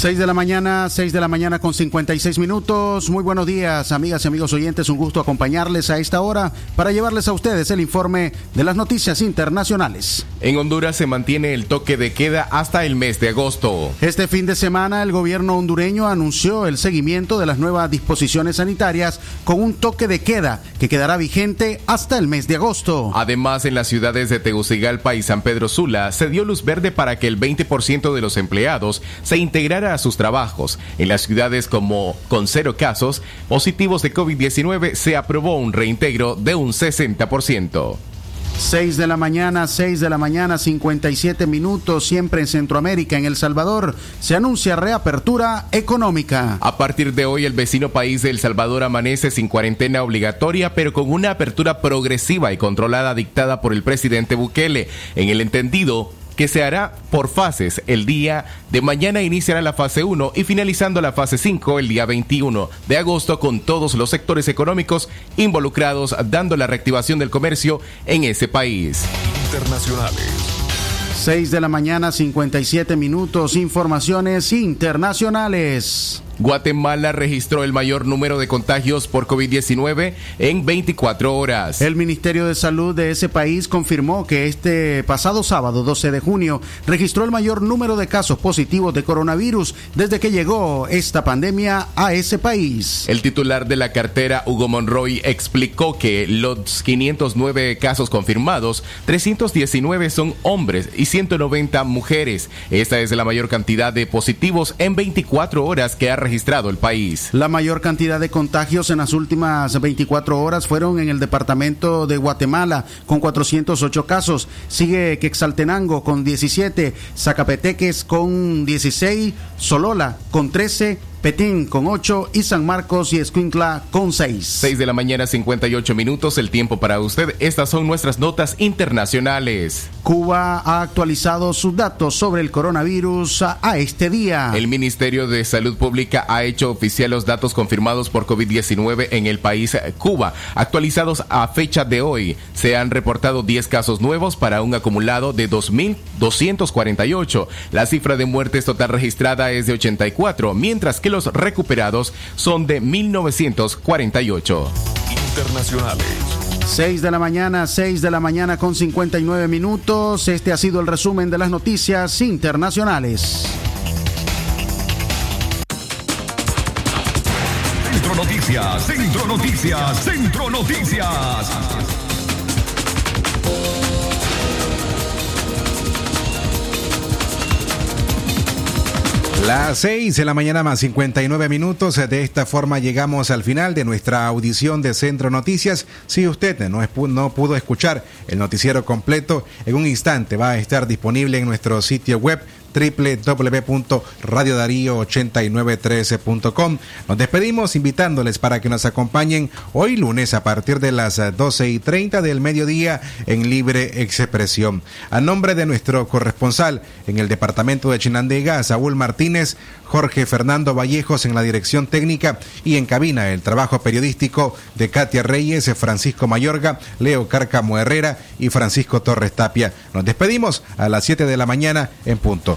Seis de la mañana, seis de la mañana con 56 minutos. Muy buenos días, amigas y amigos oyentes. Un gusto acompañarles a esta hora para llevarles a ustedes el informe de las noticias internacionales.
En Honduras se mantiene el toque de queda hasta el mes de agosto.
Este fin de semana el gobierno hondureño anunció el seguimiento de las nuevas disposiciones sanitarias con un toque de queda que quedará vigente hasta el mes de agosto.
Además, en las ciudades de Tegucigalpa y San Pedro Sula se dio luz verde para que el 20% de los empleados se integrara a sus trabajos. En las ciudades como con cero casos positivos de COVID-19 se aprobó un reintegro de un 60%.
6 de la mañana, 6 de la mañana, 57 minutos, siempre en Centroamérica, en El Salvador, se anuncia reapertura económica.
A partir de hoy, el vecino país de El Salvador amanece sin cuarentena obligatoria, pero con una apertura progresiva y controlada dictada por el presidente Bukele, en el entendido que se hará por fases. El día de mañana iniciará la fase 1 y finalizando la fase 5 el día 21 de agosto con todos los sectores económicos involucrados dando la reactivación del comercio en ese país.
Internacionales.
6 de la mañana, 57 minutos, informaciones internacionales.
Guatemala registró el mayor número de contagios por COVID-19 en 24 horas.
El Ministerio de Salud de ese país confirmó que este pasado sábado 12 de junio registró el mayor número de casos positivos de coronavirus desde que llegó esta pandemia a ese país.
El titular de la cartera, Hugo Monroy, explicó que los 509 casos confirmados, 319 son hombres y 190 mujeres. Esta es la mayor cantidad de positivos en 24 horas que ha registrado el país.
La mayor cantidad de contagios en las últimas 24 horas fueron en el departamento de Guatemala con 408 casos. Sigue Quexaltenango con 17, Zacapeteques con 16, Solola con 13, Petín con 8 y San Marcos y Escuintla con 6.
6 de la mañana 58 minutos, el tiempo para usted. Estas son nuestras notas internacionales.
Cuba ha actualizado sus datos sobre el coronavirus a, a este día.
El Ministerio de Salud Pública ha hecho oficial los datos confirmados por COVID-19 en el país Cuba. Actualizados a fecha de hoy, se han reportado 10 casos nuevos para un acumulado de 2.248. La cifra de muertes total registrada es de 84, mientras que los recuperados son de 1948.
Internacionales.
6 de la mañana, 6 de la mañana con 59 minutos. Este ha sido el resumen de las noticias internacionales.
Centro Noticias, Centro Noticias, Centro Noticias.
Las 6 de la mañana más 59 minutos. De esta forma llegamos al final de nuestra audición de Centro Noticias. Si usted no, es- no pudo escuchar el noticiero completo, en un instante va a estar disponible en nuestro sitio web www.radiodarío8913.com. Nos despedimos invitándoles para que nos acompañen hoy lunes a partir de las 12 y 30 del mediodía en Libre Expresión. A nombre de nuestro corresponsal en el departamento de Chinandega, Saúl Martínez, Jorge Fernando Vallejos en la dirección técnica y en cabina el trabajo periodístico de Katia Reyes, Francisco Mayorga, Leo Cárcamo Herrera y Francisco Torres Tapia. Nos despedimos a las 7 de la mañana en punto.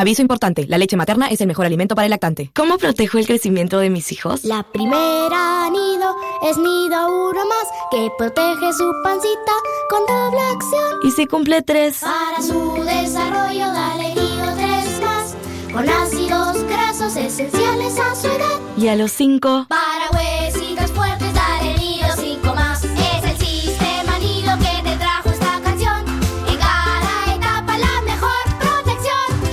Aviso importante, la leche materna es el mejor alimento para el lactante. ¿Cómo protejo el crecimiento de mis hijos?
La primera nido es nido uno más que protege su pancita con doble acción.
¿Y si cumple tres?
Para su desarrollo dale nido tres más con ácidos grasos esenciales a su edad.
¿Y a los cinco?
Para huesos